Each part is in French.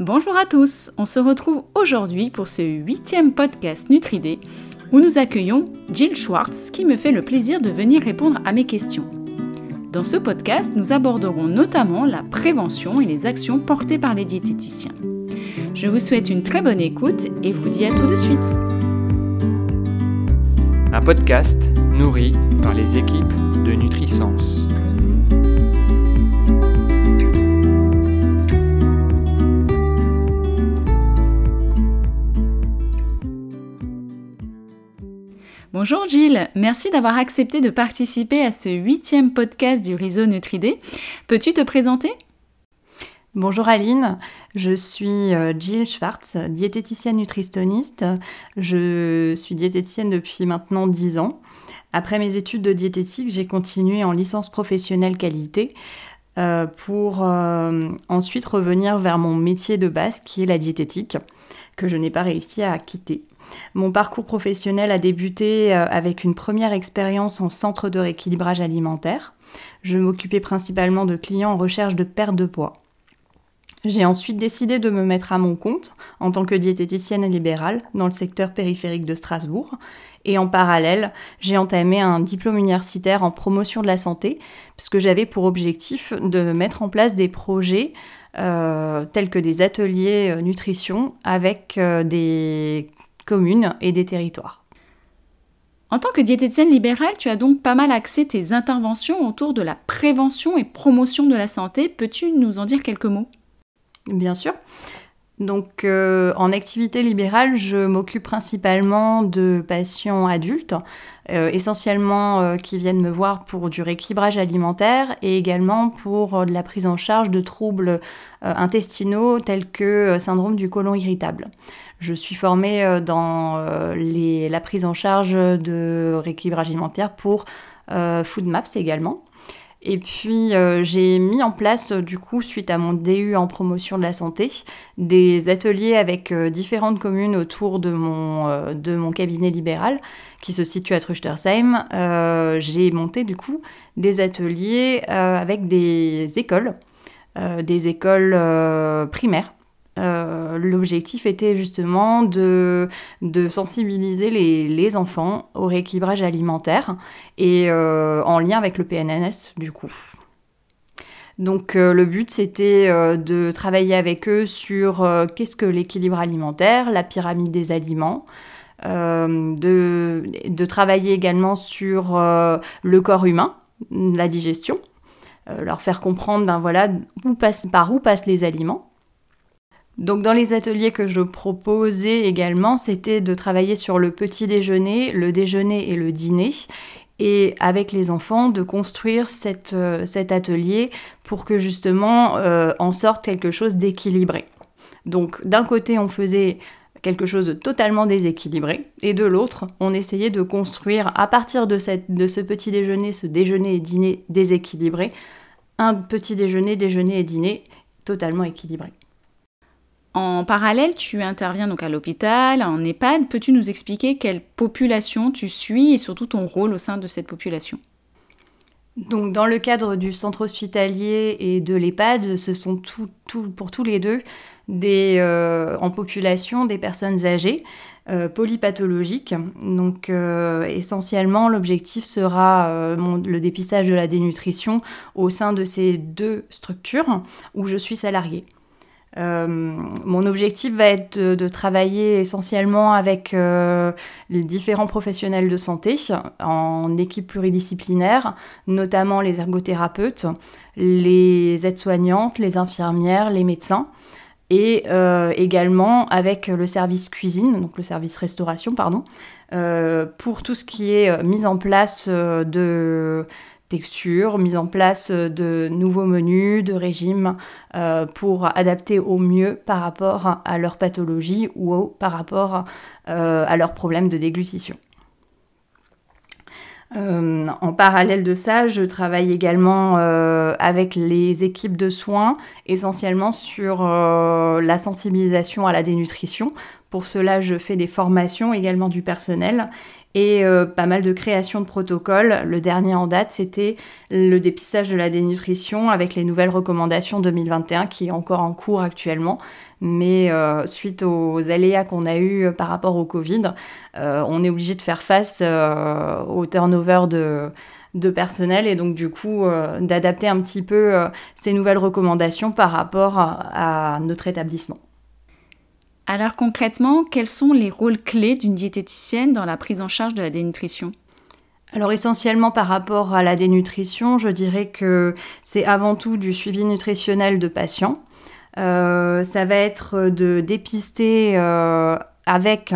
Bonjour à tous, on se retrouve aujourd'hui pour ce huitième podcast Nutridé où nous accueillons Jill Schwartz qui me fait le plaisir de venir répondre à mes questions. Dans ce podcast, nous aborderons notamment la prévention et les actions portées par les diététiciens. Je vous souhaite une très bonne écoute et vous dis à tout de suite. Un podcast nourri par les équipes de Nutrisense. Bonjour Gilles, merci d'avoir accepté de participer à ce huitième podcast du réseau Nutridé. Peux-tu te présenter? Bonjour Aline, je suis euh, Jill Schwartz, diététicienne nutritionniste. Je suis diététicienne depuis maintenant 10 ans. Après mes études de diététique, j'ai continué en licence professionnelle qualité euh, pour euh, ensuite revenir vers mon métier de base qui est la diététique, que je n'ai pas réussi à quitter. Mon parcours professionnel a débuté euh, avec une première expérience en centre de rééquilibrage alimentaire. Je m'occupais principalement de clients en recherche de perte de poids. J'ai ensuite décidé de me mettre à mon compte en tant que diététicienne libérale dans le secteur périphérique de Strasbourg. Et en parallèle, j'ai entamé un diplôme universitaire en promotion de la santé, puisque j'avais pour objectif de mettre en place des projets euh, tels que des ateliers euh, nutrition avec des communes et des territoires. En tant que diététicienne libérale, tu as donc pas mal axé tes interventions autour de la prévention et promotion de la santé. Peux-tu nous en dire quelques mots? Bien sûr. Donc euh, en activité libérale, je m'occupe principalement de patients adultes, euh, essentiellement euh, qui viennent me voir pour du rééquilibrage alimentaire et également pour de la prise en charge de troubles intestinaux tels que syndrome du côlon irritable. Je suis formée dans la prise en charge de rééquilibrage alimentaire pour Food Maps également. Et puis euh, j'ai mis en place, euh, du coup, suite à mon DU en promotion de la santé, des ateliers avec euh, différentes communes autour de mon, de mon cabinet libéral qui se situe à Truchtersheim. j'ai monté du coup des ateliers avec des écoles, des écoles primaires euh, l'objectif était justement de, sensibiliser les, enfants au rééquilibrage alimentaire et euh, en lien avec le PNNS du coup. Donc euh, le but c'était de travailler avec eux sur qu'est-ce que l'équilibre alimentaire, la pyramide des aliments, de, de, travailler également sur le corps humain, la digestion, leur faire comprendre ben voilà où passe, par où passent les aliments donc dans les ateliers que je proposais également, c'était de travailler sur le petit déjeuner, le déjeuner et le dîner, et avec les enfants de construire euh, cet atelier pour que justement euh, en sorte quelque chose d'équilibré. Donc d'un côté on faisait quelque chose de totalement déséquilibré, et de l'autre on essayait de construire à partir de, de ce petit déjeuner, ce déjeuner et dîner déséquilibré, un petit déjeuner, déjeuner et dîner totalement équilibré. En parallèle, tu interviens donc à l'hôpital, en EHPAD. Peux-tu nous expliquer quelle population tu suis et surtout ton rôle au sein de cette population? Donc dans le cadre du centre hospitalier et de l'EHPAD, ce sont pour tous les deux euh, en population des personnes âgées euh, polypathologiques. Donc euh, essentiellement l'objectif sera le dépistage de la dénutrition au sein de ces deux structures où je suis salariée. Euh, mon objectif va être de, travailler essentiellement avec euh, les différents professionnels de santé en équipe pluridisciplinaire, notamment les ergothérapeutes, les aides-soignantes, les infirmières, les médecins et euh, également avec le service cuisine, donc le service restauration, pardon, pour tout ce qui est mise en place de texture, mise en place de nouveaux menus, de régimes euh, pour adapter au mieux par rapport à leur pathologie ou par rapport euh, à leurs problèmes de déglutition. Euh, en parallèle de ça, je travaille également avec les équipes de soins, essentiellement sur la sensibilisation à la dénutrition. Pour cela, je fais des formations également du personnel et euh, pas mal de création de protocoles. Le dernier en date, c'était le dépistage de la dénutrition avec les nouvelles recommandations 2021 qui est encore en cours actuellement. Mais suite aux aléas qu'on a eus par rapport au Covid, on est obligé de faire face au turnover de personnel et donc du coup d'adapter un petit peu ces nouvelles recommandations par rapport à notre établissement. Alors concrètement, quels sont les rôles clés d'une diététicienne dans la prise en charge de la dénutrition? Alors essentiellement par rapport à la dénutrition, je dirais que c'est avant tout du suivi nutritionnel de patients. Euh, ça va être de dépister euh, avec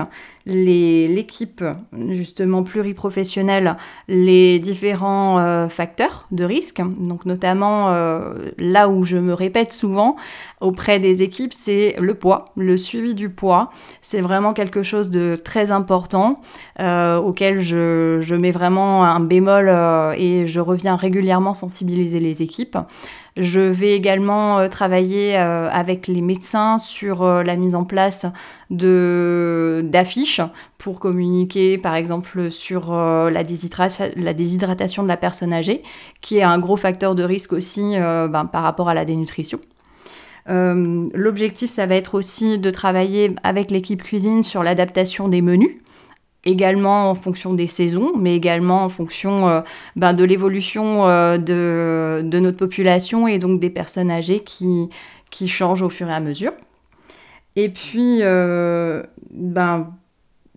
l'équipe justement pluriprofessionnelle les différents euh, facteurs de risque. Donc notamment euh, là où je me répète souvent auprès des équipes, c'est le poids, le suivi du poids. C'est vraiment quelque chose de très important euh, auquel je, je, mets vraiment un bémol et je reviens régulièrement sensibiliser les équipes. Je vais également travailler avec les médecins sur la mise en place d'affiches pour communiquer par exemple sur la, déshydratation de la personne âgée, qui est un gros facteur de risque aussi ben, par rapport à la dénutrition. L'objectif, ça va être aussi de travailler avec l'équipe cuisine sur l'adaptation des menus également en fonction des saisons, mais également en fonction euh, ben, de l'évolution euh, de, notre population et donc des personnes âgées qui, qui changent au fur et à mesure. Et puis, euh, ben,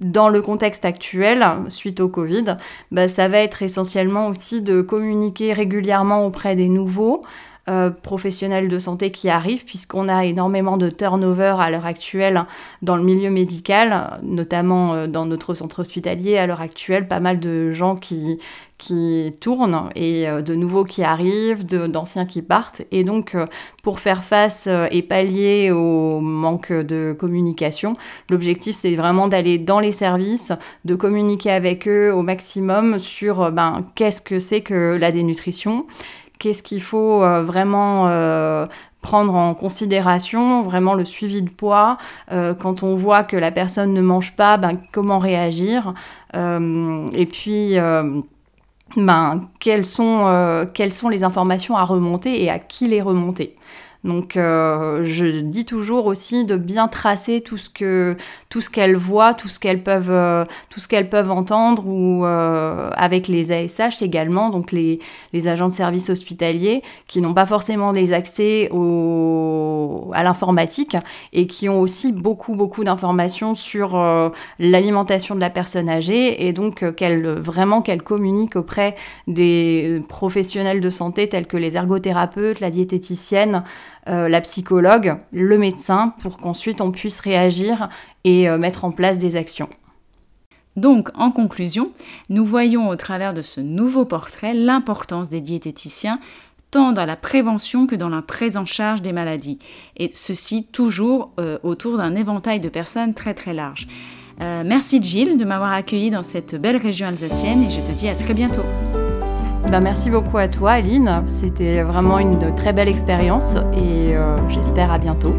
dans le contexte actuel, suite au Covid, ben, ça va être essentiellement aussi de communiquer régulièrement auprès des nouveaux, euh, professionnels de santé qui arrivent, puisqu'on a énormément de turnover à l'heure actuelle dans le milieu médical, notamment euh, dans notre centre hospitalier à l'heure actuelle, pas mal de gens qui, qui tournent et euh, de nouveaux qui arrivent, d'anciens qui partent. Et donc, pour faire face et pallier au manque de communication, l'objectif, c'est vraiment d'aller dans les services, de communiquer avec eux au maximum sur ben, qu'est-ce que c'est que la dénutrition qu'est-ce qu'il faut euh, vraiment euh, prendre en considération, vraiment le suivi de poids. Euh, quand on voit que la personne ne mange pas, ben, comment réagir? Et puis, ben, quelles, sont, quelles sont les informations à remonter et à qui les remonter? Donc euh, je dis toujours aussi de bien tracer tout ce que tout ce qu'elles voient, tout ce qu'elles peuvent euh, tout ce qu'elles peuvent entendre ou euh, avec les ASH également, donc les, les agents de service hospitaliers qui n'ont pas forcément des accès à l'informatique et qui ont aussi beaucoup beaucoup d'informations sur l'alimentation de la personne âgée et donc qu'elle vraiment qu'elle communique auprès des professionnels de santé tels que les ergothérapeutes, la diététicienne, euh, la psychologue, le médecin, pour qu'ensuite on puisse réagir et euh, mettre en place des actions. Donc, en conclusion, nous voyons au travers de ce nouveau portrait l'importance des diététiciens tant dans la prévention que dans la prise en charge des maladies, et ceci toujours euh, autour d'un éventail de personnes très très large. merci Gilles de m'avoir accueilli dans cette belle région alsacienne et je te dis à très bientôt. Ben, merci beaucoup à toi, Aline. C'était vraiment une très belle expérience et euh, j'espère à bientôt.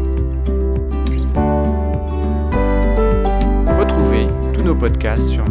Retrouvez tous nos podcasts sur.